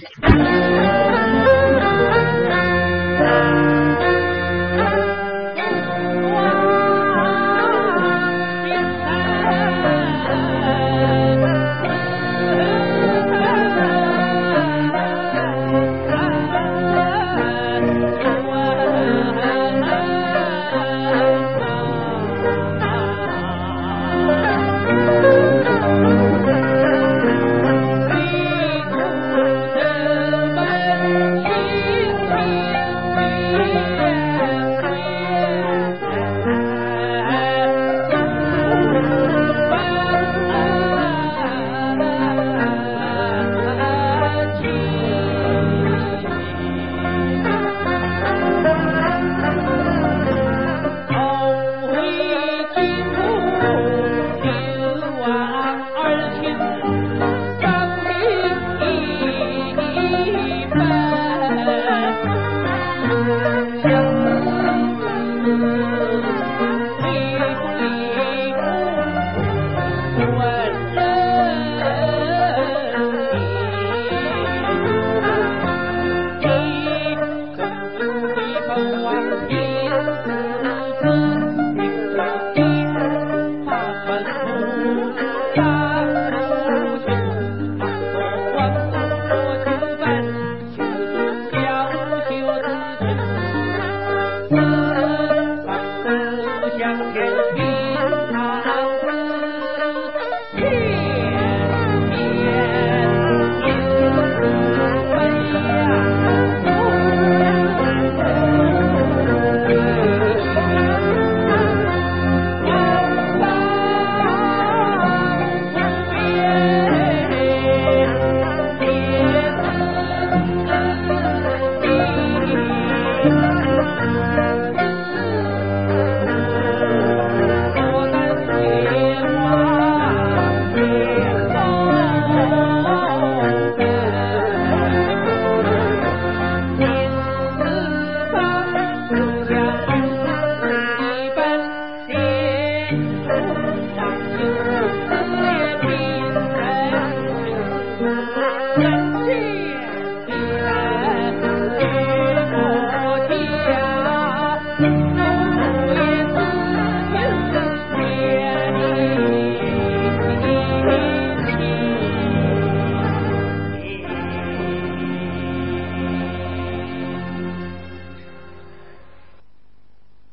Thank you. alive. Thank you. Thank you.